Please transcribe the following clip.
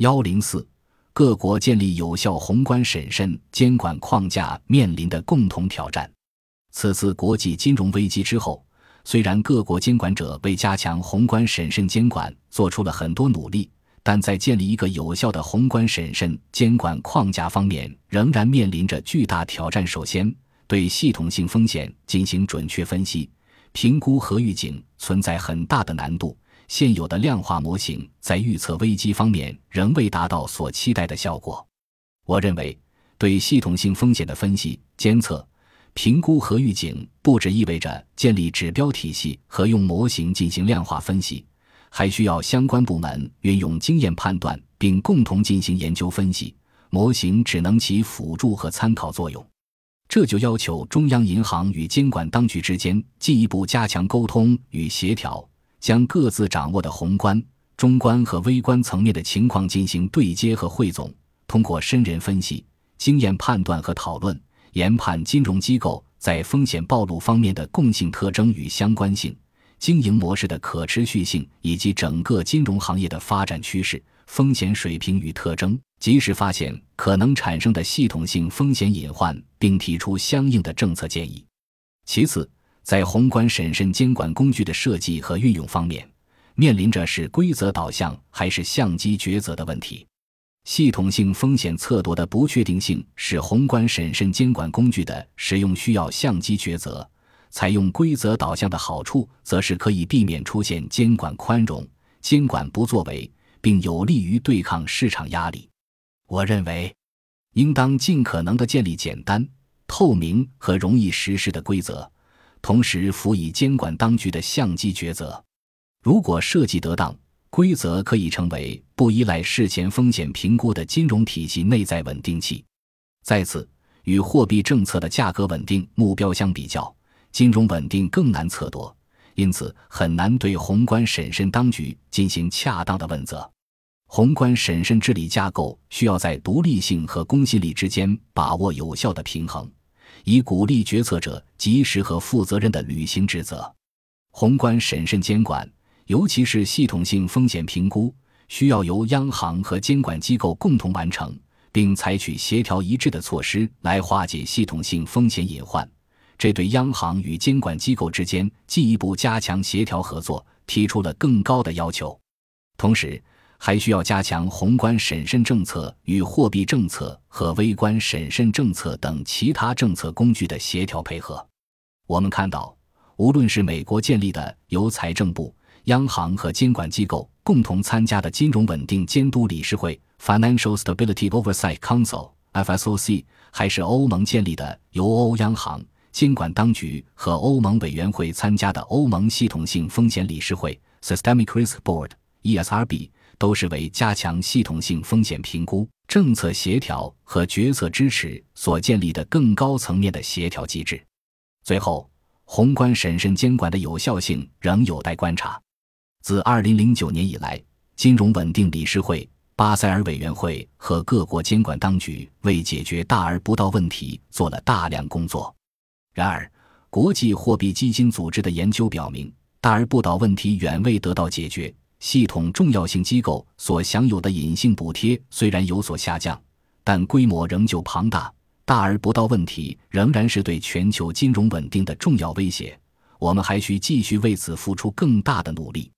幺零四，各国建立有效宏观审慎监管框架面临的共同挑战。此次国际金融危机之后，虽然各国监管者为加强宏观审慎监管做出了很多努力。但在建立一个有效的宏观审慎监管框架方面，仍然面临着巨大挑战。首先，对系统性风险进行准确分析、评估和预警存在很大的难度。现有的量化模型在预测危机方面仍未达到所期待的效果。我认为，对系统性风险的分析、监测、评估和预警，不只意味着建立指标体系和用模型进行量化分析。还需要相关部门运用经验判断，并共同进行研究分析。模型只能起辅助和参考作用，这就要求中央银行与监管当局之间进一步加强沟通与协调，将各自掌握的宏观、中观和微观层面的情况进行对接和汇总，通过深人分析、经验判断和讨论，研判金融机构在风险暴露方面的共性特征与相关性。经营模式的可持续性以及整个金融行业的发展趋势、风险水平与特征，及时发现可能产生的系统性风险隐患，并提出相应的政策建议。其次，在宏观审慎监管工具的设计和运用方面，面临着是规则导向还是相机抉择的问题。系统性风险测度的不确定性使宏观审慎监管工具的使用需要相机抉择。采用规则导向的好处，则是可以避免出现监管宽容、监管不作为，并有利于对抗市场压力。我认为，应当尽可能的建立简单、透明和容易实施的规则，同时辅以监管当局的相机抉择。如果设计得当，规则可以成为不依赖事前风险评估的金融体系内在稳定器。再次，与货币政策的价格稳定目标相比较。金融稳定更难测度，因此很难对宏观审慎当局进行恰当的问责。宏观审慎治理架构需要在独立性和公信力之间把握有效的平衡，以鼓励决策者及时和负责任地履行职责。宏观审慎监管，尤其是系统性风险评估，需要由央行和监管机构共同完成，并采取协调一致的措施来化解系统性风险隐患。这对央行与监管机构之间进一步加强协调合作提出了更高的要求，同时还需要加强宏观审慎政策与货币政策和微观审慎政策等其他政策工具的协调配合。我们看到，无论是美国建立的由财政部、央行和监管机构共同参加的金融稳定监督理事会 （Financial Stability Oversight Council，FSOC），还是欧盟建立的由欧央行。监管当局和欧盟委员会参加的欧盟系统性风险理事会 （Systemic Risk Board，ESRB） 都是为加强系统性风险评估、政策协调和决策支持所建立的更高层面的协调机制。最后，宏观审慎监管的有效性仍有待观察。自2009年以来，金融稳定理事会、巴塞尔委员会和各国监管当局为解决大而不到问题做了大量工作。然而，国际货币基金组织的研究表明，大而不倒问题远未得到解决。系统重要性机构所享有的隐性补贴虽然有所下降，但规模仍旧庞大。大而不到问题仍然是对全球金融稳定的重要威胁。我们还需继续为此付出更大的努力。